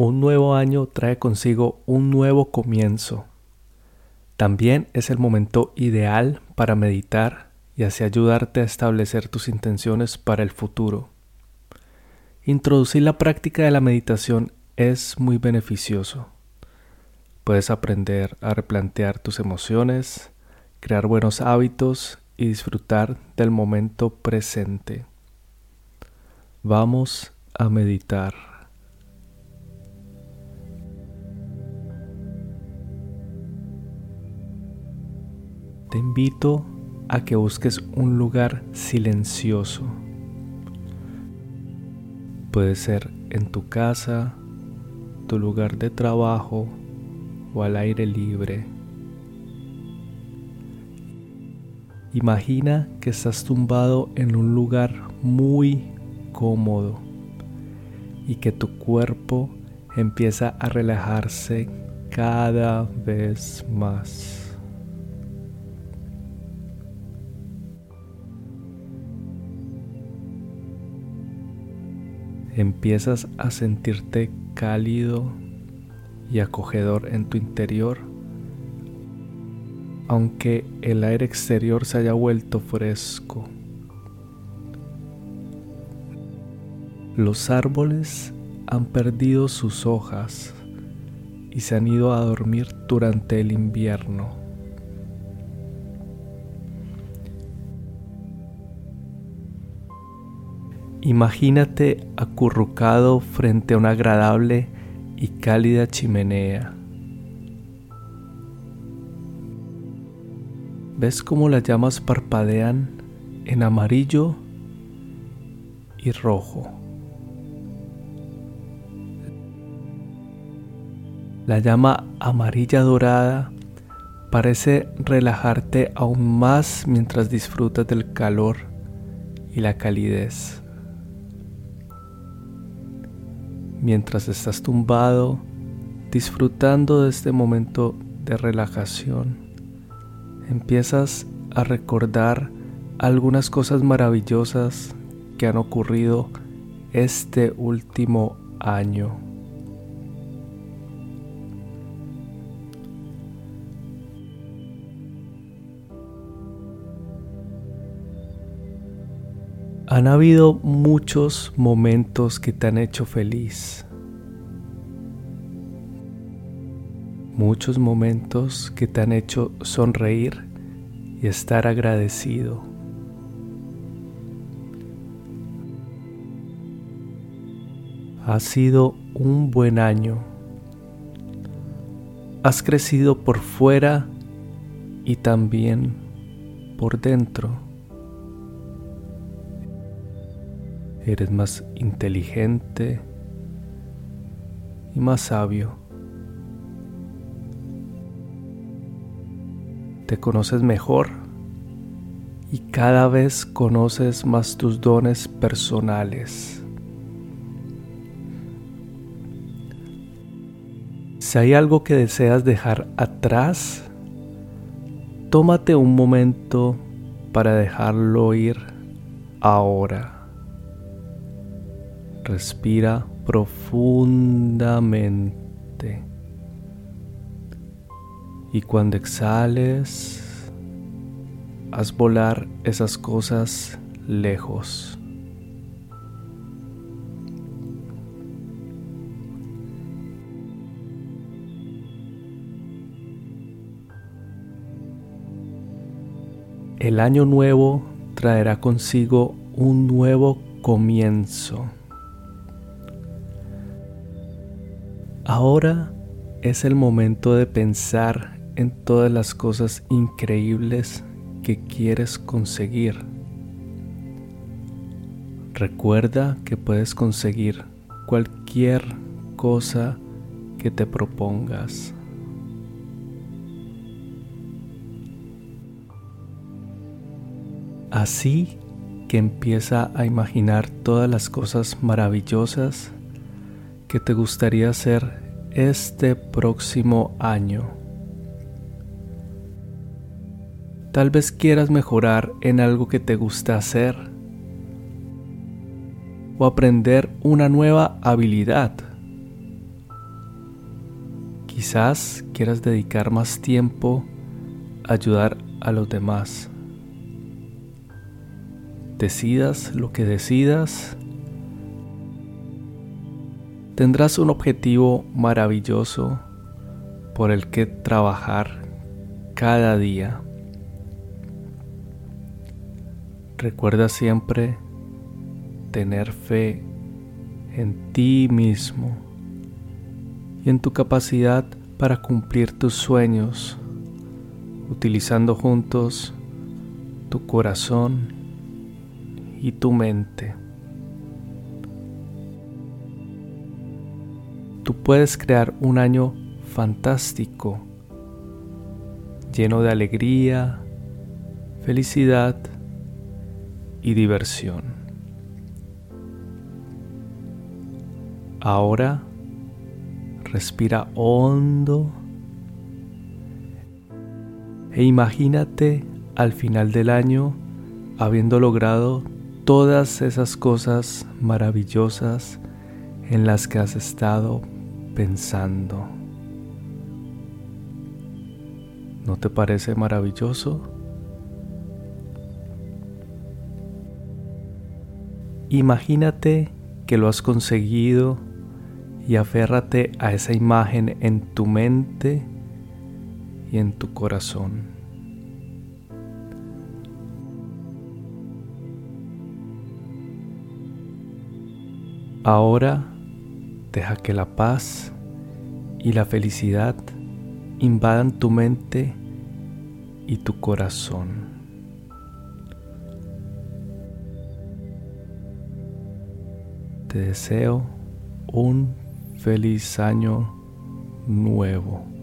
Un nuevo año trae consigo un nuevo comienzo. También es el momento ideal para meditar y así ayudarte a establecer tus intenciones para el futuro. Introducir la práctica de la meditación es muy beneficioso. Puedes aprender a replantear tus emociones, crear buenos hábitos y disfrutar del momento presente. Vamos a meditar. Te invito a que busques un lugar silencioso. Puede ser en tu casa, tu lugar de trabajo o al aire libre. Imagina que estás tumbado en un lugar muy cómodo y que tu cuerpo empieza a relajarse cada vez más. Empiezas a sentirte cálido y acogedor en tu interior, aunque el aire exterior se haya vuelto fresco. Los árboles han perdido sus hojas y se han ido a dormir durante el invierno. Imagínate acurrucado frente a una agradable y cálida chimenea. ¿Ves cómo las llamas parpadean en amarillo y rojo? La llama amarilla dorada parece relajarte aún más mientras disfrutas del calor y la calidez. Mientras estás tumbado, disfrutando de este momento de relajación, empiezas a recordar algunas cosas maravillosas que han ocurrido este último año. Han habido muchos momentos que te han hecho feliz. Muchos momentos que te han hecho sonreír y estar agradecido. Ha sido un buen año. Has crecido por fuera y también por dentro. Eres más inteligente y más sabio. Te conoces mejor y cada vez conoces más tus dones personales. Si hay algo que deseas dejar atrás, tómate un momento para dejarlo ir ahora. Respira profundamente. Y cuando exhales, haz volar esas cosas lejos. El año nuevo traerá consigo un nuevo comienzo. Ahora es el momento de pensar en todas las cosas increíbles que quieres conseguir. Recuerda que puedes conseguir cualquier cosa que te propongas. Así que empieza a imaginar todas las cosas maravillosas que te gustaría hacer este próximo año. Tal vez quieras mejorar en algo que te gusta hacer o aprender una nueva habilidad Quizás quieras dedicar más tiempo a ayudar a los demás. Decidas lo que decidas, tendrás un objetivo maravilloso por el que trabajar cada día. Recuerda siempre tener fe en ti mismo y en tu capacidad para cumplir tus sueños, utilizando juntos tu corazón y tu mente. Tú puedes crear un año fantástico, lleno de alegría, felicidad y diversión. Ahora respira hondo e imagínate al final del año habiendo logrado todas esas cosas maravillosas en las que has estado pensando. ¿No te parece maravilloso? Imagínate que lo has conseguido y aférrate a esa imagen en tu mente y en tu corazón. Ahora deja que la paz y la felicidad invadan tu mente y tu corazón. Te deseo un feliz año nuevo.